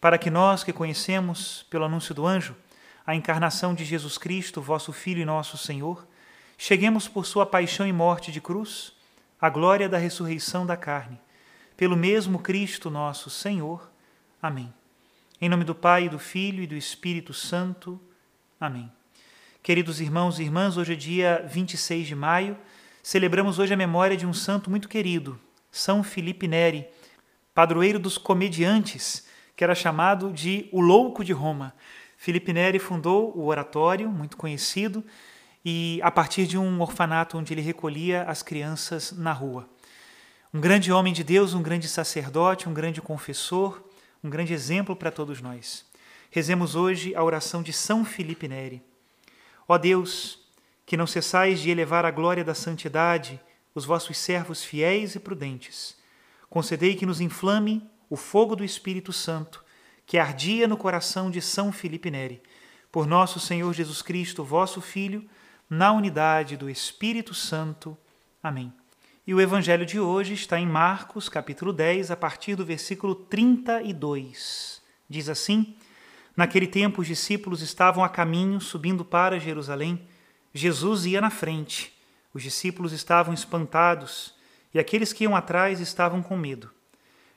para que nós que conhecemos, pelo anúncio do anjo, a encarnação de Jesus Cristo, vosso Filho e nosso Senhor, cheguemos por sua paixão e morte de cruz à glória da ressurreição da carne, pelo mesmo Cristo nosso Senhor. Amém. Em nome do Pai, do Filho e do Espírito Santo. Amém. Queridos irmãos e irmãs, hoje é dia 26 de maio. Celebramos hoje a memória de um santo muito querido, São Felipe Neri, padroeiro dos comediantes que era chamado de O Louco de Roma. Felipe Neri fundou o oratório, muito conhecido, e a partir de um orfanato onde ele recolhia as crianças na rua. Um grande homem de Deus, um grande sacerdote, um grande confessor, um grande exemplo para todos nós. Rezemos hoje a oração de São Felipe Neri. Ó Deus, que não cessais de elevar a glória da santidade os vossos servos fiéis e prudentes, concedei que nos inflame o fogo do Espírito Santo, que ardia no coração de São Felipe Neri, por nosso Senhor Jesus Cristo, vosso Filho, na unidade do Espírito Santo. Amém. E o evangelho de hoje está em Marcos, capítulo 10, a partir do versículo 32. Diz assim: Naquele tempo os discípulos estavam a caminho, subindo para Jerusalém. Jesus ia na frente. Os discípulos estavam espantados e aqueles que iam atrás estavam com medo.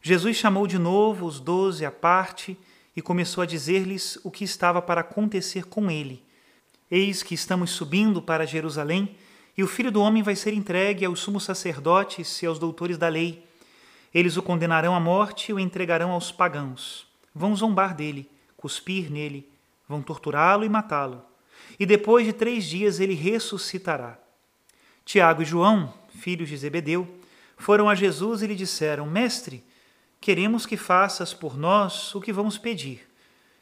Jesus chamou de novo os doze à parte e começou a dizer-lhes o que estava para acontecer com ele. Eis que estamos subindo para Jerusalém, e o filho do homem vai ser entregue aos sumos sacerdotes e aos doutores da lei. Eles o condenarão à morte e o entregarão aos pagãos. Vão zombar dele, cuspir nele, vão torturá-lo e matá-lo. E depois de três dias ele ressuscitará. Tiago e João, filhos de Zebedeu, foram a Jesus e lhe disseram: Mestre, Queremos que faças por nós o que vamos pedir.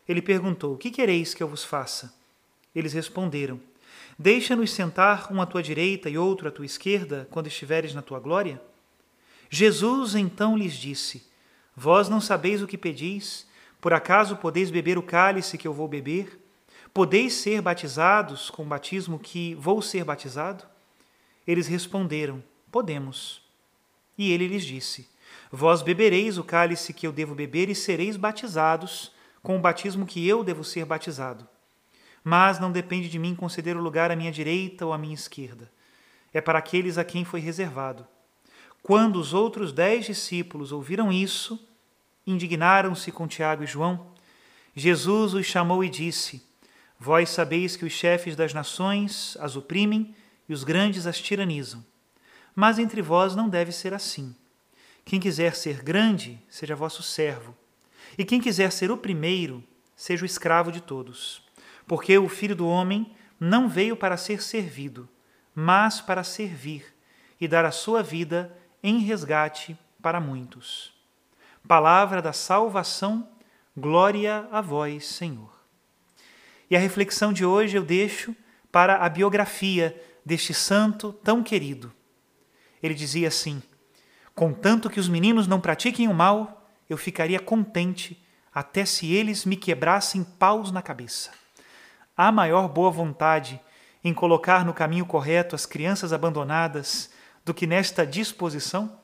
Ele perguntou: que quereis que eu vos faça? Eles responderam: Deixa-nos sentar um à tua direita e outro à tua esquerda, quando estiveres na tua glória? Jesus então lhes disse: Vós não sabeis o que pedis? Por acaso podeis beber o cálice que eu vou beber? Podeis ser batizados com o batismo que vou ser batizado? Eles responderam: Podemos. E ele lhes disse: Vós bebereis o cálice que eu devo beber e sereis batizados com o batismo que eu devo ser batizado. Mas não depende de mim conceder o lugar à minha direita ou à minha esquerda. É para aqueles a quem foi reservado. Quando os outros dez discípulos ouviram isso, indignaram-se com Tiago e João. Jesus os chamou e disse: Vós sabeis que os chefes das nações as oprimem e os grandes as tiranizam. Mas entre vós não deve ser assim. Quem quiser ser grande, seja vosso servo. E quem quiser ser o primeiro, seja o escravo de todos. Porque o Filho do Homem não veio para ser servido, mas para servir e dar a sua vida em resgate para muitos. Palavra da salvação, glória a vós, Senhor. E a reflexão de hoje eu deixo para a biografia deste santo tão querido. Ele dizia assim: Contanto que os meninos não pratiquem o mal, eu ficaria contente até se eles me quebrassem paus na cabeça. Há maior boa vontade em colocar no caminho correto as crianças abandonadas do que nesta disposição?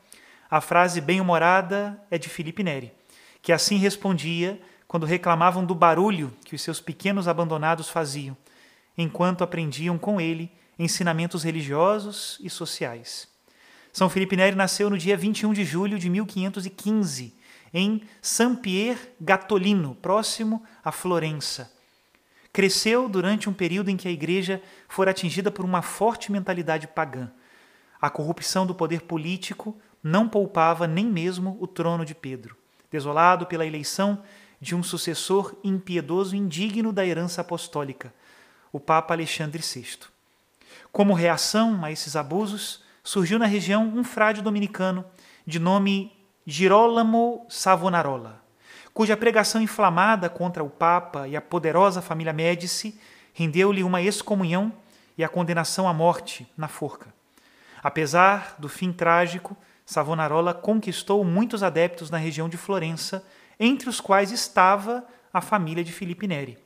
A frase bem-humorada é de Felipe Neri, que assim respondia quando reclamavam do barulho que os seus pequenos abandonados faziam, enquanto aprendiam com ele ensinamentos religiosos e sociais. São Felipe Neri nasceu no dia 21 de julho de 1515, em Saint-Pierre Gatolino, próximo a Florença. Cresceu durante um período em que a igreja fora atingida por uma forte mentalidade pagã. A corrupção do poder político não poupava nem mesmo o trono de Pedro, desolado pela eleição de um sucessor impiedoso indigno da herança apostólica, o Papa Alexandre VI. Como reação a esses abusos, surgiu na região um frade dominicano de nome Girolamo Savonarola, cuja pregação inflamada contra o Papa e a poderosa família Médici rendeu-lhe uma excomunhão e a condenação à morte na forca. Apesar do fim trágico, Savonarola conquistou muitos adeptos na região de Florença, entre os quais estava a família de Filipe Neri.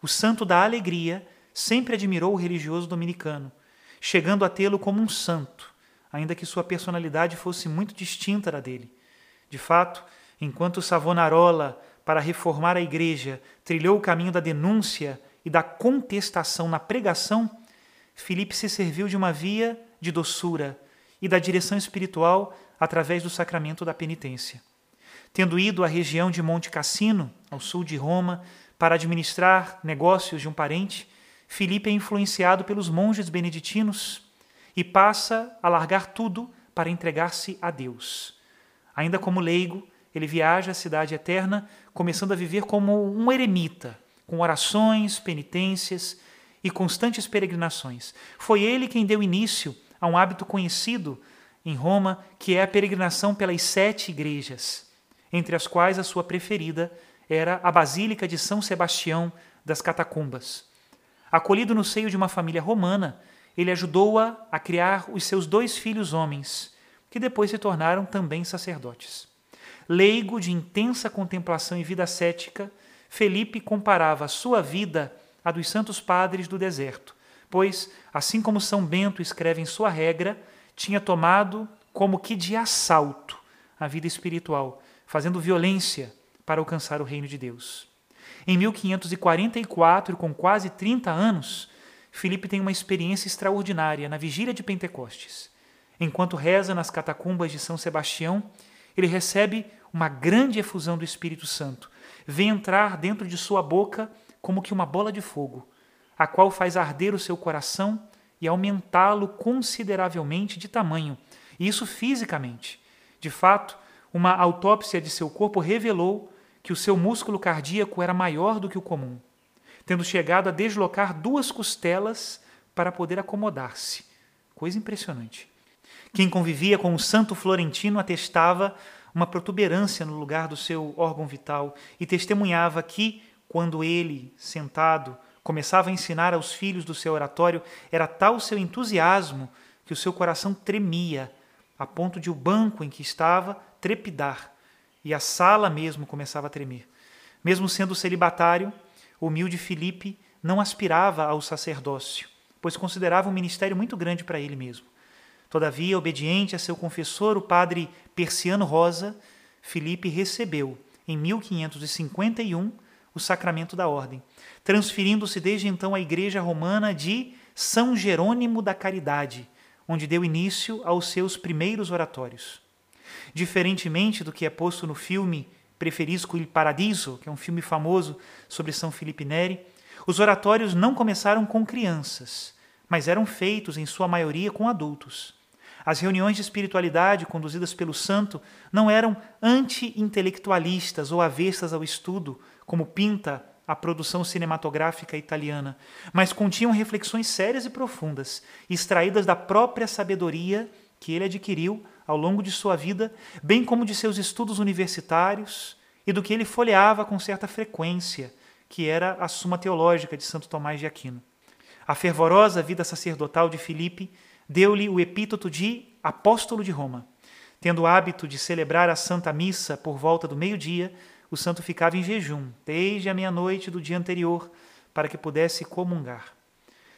O santo da alegria sempre admirou o religioso dominicano, chegando a tê-lo como um santo, ainda que sua personalidade fosse muito distinta da dele. De fato, enquanto Savonarola, para reformar a igreja, trilhou o caminho da denúncia e da contestação na pregação, Filipe se serviu de uma via de doçura e da direção espiritual através do sacramento da penitência. Tendo ido à região de Monte Cassino, ao sul de Roma, para administrar negócios de um parente, Filipe é influenciado pelos monges beneditinos e passa a largar tudo para entregar-se a Deus. Ainda como leigo, ele viaja à cidade eterna, começando a viver como um eremita, com orações, penitências e constantes peregrinações. Foi ele quem deu início a um hábito conhecido em Roma, que é a peregrinação pelas sete igrejas, entre as quais a sua preferida era a Basílica de São Sebastião das Catacumbas. Acolhido no seio de uma família romana, ele ajudou-a a criar os seus dois filhos homens, que depois se tornaram também sacerdotes. Leigo de intensa contemplação e vida cética, Felipe comparava a sua vida à dos santos padres do deserto, pois, assim como São Bento escreve em sua regra, tinha tomado como que de assalto a vida espiritual, fazendo violência para alcançar o reino de Deus. Em 1544, com quase 30 anos, Filipe tem uma experiência extraordinária na vigília de Pentecostes. Enquanto reza nas catacumbas de São Sebastião, ele recebe uma grande efusão do Espírito Santo. Vê entrar dentro de sua boca como que uma bola de fogo, a qual faz arder o seu coração e aumentá-lo consideravelmente de tamanho, e isso fisicamente. De fato, uma autópsia de seu corpo revelou que o seu músculo cardíaco era maior do que o comum, tendo chegado a deslocar duas costelas para poder acomodar-se. Coisa impressionante. Quem convivia com o santo florentino atestava uma protuberância no lugar do seu órgão vital e testemunhava que, quando ele, sentado, começava a ensinar aos filhos do seu oratório, era tal o seu entusiasmo que o seu coração tremia, a ponto de o banco em que estava trepidar e a sala mesmo começava a tremer. Mesmo sendo celibatário, o humilde Filipe não aspirava ao sacerdócio, pois considerava um ministério muito grande para ele mesmo. Todavia, obediente a seu confessor, o padre Persiano Rosa, Filipe recebeu, em 1551, o sacramento da ordem, transferindo-se desde então à Igreja Romana de São Jerônimo da Caridade, onde deu início aos seus primeiros oratórios. Diferentemente do que é posto no filme Preferisco il Paradiso, que é um filme famoso sobre São Felipe Neri, os oratórios não começaram com crianças, mas eram feitos, em sua maioria, com adultos. As reuniões de espiritualidade conduzidas pelo santo não eram anti-intelectualistas ou avestas ao estudo, como pinta a produção cinematográfica italiana, mas continham reflexões sérias e profundas, extraídas da própria sabedoria que ele adquiriu ao longo de sua vida, bem como de seus estudos universitários e do que ele folheava com certa frequência, que era a Suma Teológica de Santo Tomás de Aquino. A fervorosa vida sacerdotal de Filipe deu-lhe o epíteto de apóstolo de Roma. Tendo o hábito de celebrar a Santa Missa por volta do meio-dia, o santo ficava em jejum desde a meia-noite do dia anterior para que pudesse comungar.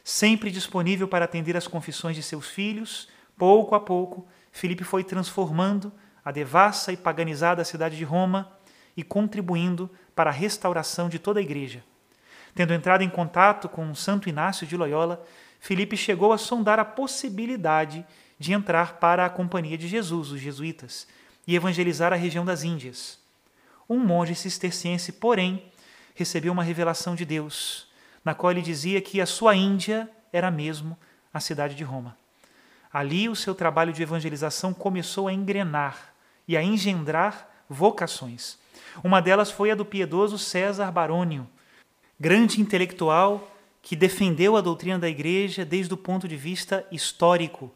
Sempre disponível para atender às confissões de seus filhos, pouco a pouco, Filipe foi transformando a devassa e paganizada cidade de Roma e contribuindo para a restauração de toda a igreja. Tendo entrado em contato com Santo Inácio de Loyola, Filipe chegou a sondar a possibilidade de entrar para a Companhia de Jesus, os jesuítas, e evangelizar a região das Índias. Um monge cisterciense, porém, recebeu uma revelação de Deus, na qual ele dizia que a sua Índia era mesmo a cidade de Roma. Ali o seu trabalho de evangelização começou a engrenar e a engendrar vocações. Uma delas foi a do piedoso César Barônio, grande intelectual que defendeu a doutrina da Igreja desde o ponto de vista histórico.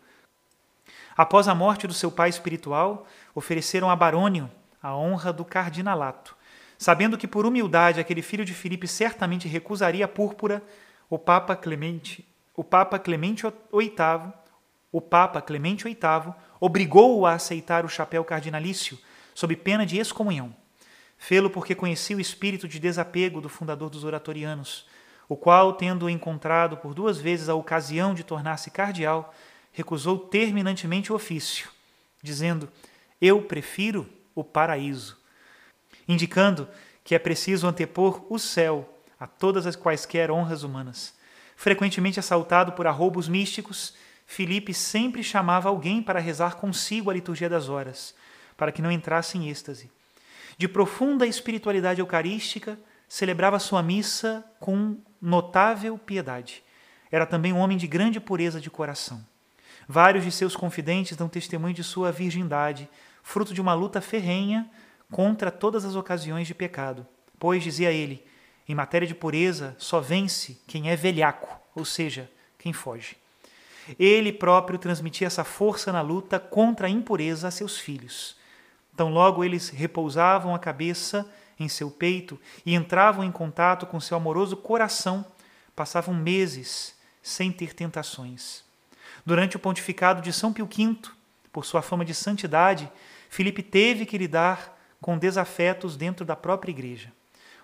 Após a morte do seu pai espiritual, ofereceram a Barônio a honra do cardinalato. Sabendo que por humildade aquele filho de Filipe certamente recusaria a púrpura, o Papa Clemente, o Papa Clemente VIII, o Papa Clemente VIII obrigou-o a aceitar o chapéu cardinalício sob pena de excomunhão. Fê-lo porque conhecia o espírito de desapego do fundador dos oratorianos, o qual, tendo encontrado por duas vezes a ocasião de tornar-se cardeal, recusou terminantemente o ofício, dizendo: Eu prefiro o paraíso, indicando que é preciso antepor o céu a todas as quaisquer honras humanas. Frequentemente assaltado por arroubos místicos, Filipe sempre chamava alguém para rezar consigo a liturgia das horas, para que não entrasse em êxtase de profunda espiritualidade eucarística, celebrava sua missa com notável piedade. Era também um homem de grande pureza de coração. Vários de seus confidentes dão testemunho de sua virgindade, fruto de uma luta ferrenha contra todas as ocasiões de pecado. Pois, dizia ele, em matéria de pureza só vence quem é velhaco, ou seja, quem foge. Ele próprio transmitia essa força na luta contra a impureza a seus filhos. Tão logo eles repousavam a cabeça em seu peito e entravam em contato com seu amoroso coração, passavam meses sem ter tentações. Durante o pontificado de São Pio V, por sua fama de santidade, Filipe teve que lidar com desafetos dentro da própria igreja.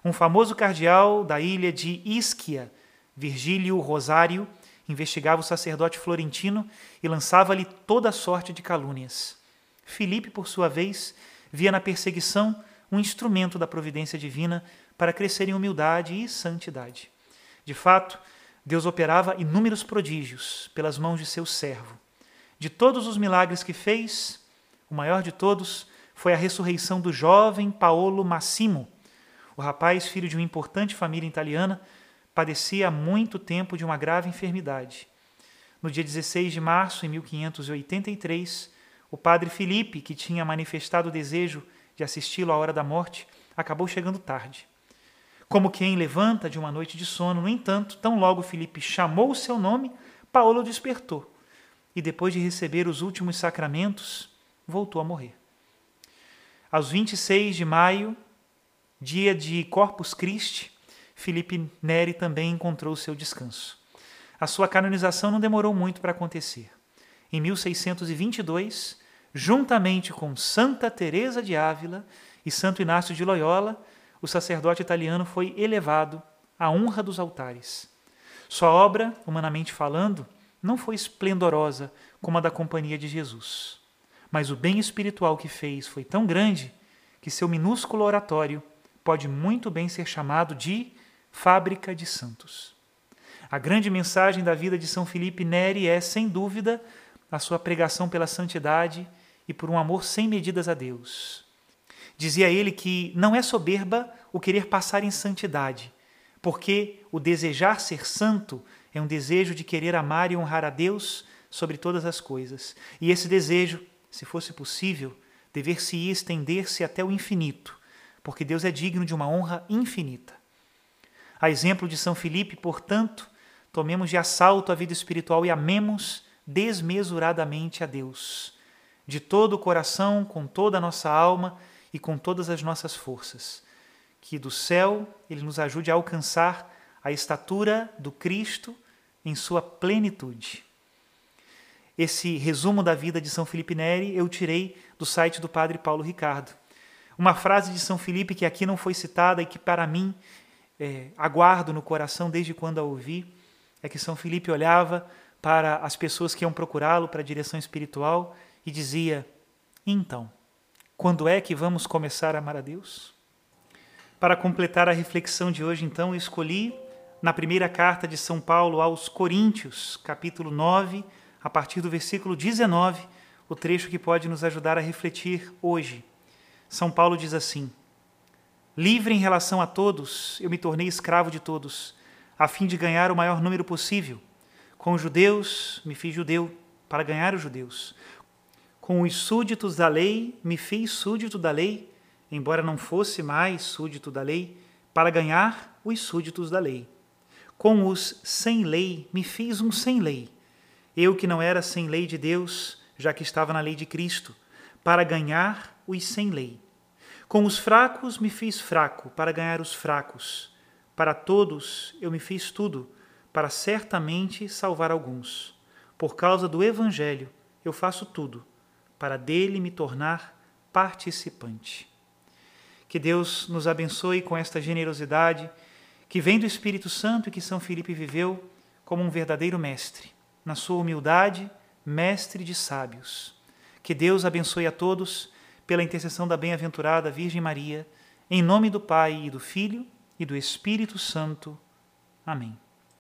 Um famoso cardeal da ilha de Ischia, Virgílio Rosário, investigava o sacerdote florentino e lançava-lhe toda sorte de calúnias. Filipe, por sua vez, via na perseguição um instrumento da providência divina para crescer em humildade e santidade. De fato, Deus operava inúmeros prodígios pelas mãos de seu servo. De todos os milagres que fez, o maior de todos foi a ressurreição do jovem Paolo Massimo. O rapaz, filho de uma importante família italiana, padecia há muito tempo de uma grave enfermidade. No dia 16 de março de 1583, o padre Felipe, que tinha manifestado o desejo de assisti-lo à hora da morte, acabou chegando tarde. Como quem levanta de uma noite de sono, no entanto, tão logo Felipe chamou o seu nome, Paulo despertou e, depois de receber os últimos sacramentos, voltou a morrer. Aos 26 de maio, dia de Corpus Christi, Felipe Neri também encontrou seu descanso. A sua canonização não demorou muito para acontecer. Em 1622, juntamente com Santa Teresa de Ávila e Santo Inácio de Loyola, o sacerdote italiano foi elevado à honra dos altares. Sua obra, humanamente falando, não foi esplendorosa como a da Companhia de Jesus, mas o bem espiritual que fez foi tão grande que seu minúsculo oratório pode muito bem ser chamado de fábrica de santos. A grande mensagem da vida de São Felipe Neri é, sem dúvida, a sua pregação pela santidade e por um amor sem medidas a Deus. Dizia ele que não é soberba o querer passar em santidade, porque o desejar ser santo é um desejo de querer amar e honrar a Deus sobre todas as coisas. E esse desejo, se fosse possível, dever-se estender-se até o infinito, porque Deus é digno de uma honra infinita. A exemplo de São Filipe, portanto, tomemos de assalto a vida espiritual e amemos desmesuradamente a Deus, de todo o coração, com toda a nossa alma e com todas as nossas forças. Que do céu Ele nos ajude a alcançar a estatura do Cristo em sua plenitude. Esse resumo da vida de São Felipe Neri eu tirei do site do Padre Paulo Ricardo. Uma frase de São Felipe que aqui não foi citada e que para mim é, aguardo no coração desde quando a ouvi, é que São Felipe olhava para as pessoas que iam procurá-lo para a direção espiritual e dizia: Então, quando é que vamos começar a amar a Deus? Para completar a reflexão de hoje, então, escolhi na primeira carta de São Paulo aos Coríntios, capítulo 9, a partir do versículo 19, o trecho que pode nos ajudar a refletir hoje. São Paulo diz assim: Livre em relação a todos, eu me tornei escravo de todos, a fim de ganhar o maior número possível. Com os judeus, me fiz judeu, para ganhar os judeus. Com os súditos da lei, me fiz súdito da lei, embora não fosse mais súdito da lei, para ganhar os súditos da lei. Com os sem lei, me fiz um sem lei, eu que não era sem lei de Deus, já que estava na lei de Cristo, para ganhar os sem lei. Com os fracos me fiz fraco, para ganhar os fracos. Para todos eu me fiz tudo, para certamente salvar alguns. Por causa do Evangelho, eu faço tudo, para dele me tornar participante. Que Deus nos abençoe com esta generosidade que vem do Espírito Santo e que São Filipe viveu como um verdadeiro mestre, na sua humildade, mestre de sábios. Que Deus abençoe a todos pela intercessão da bem-aventurada Virgem Maria, em nome do Pai e do Filho e do Espírito Santo. Amém.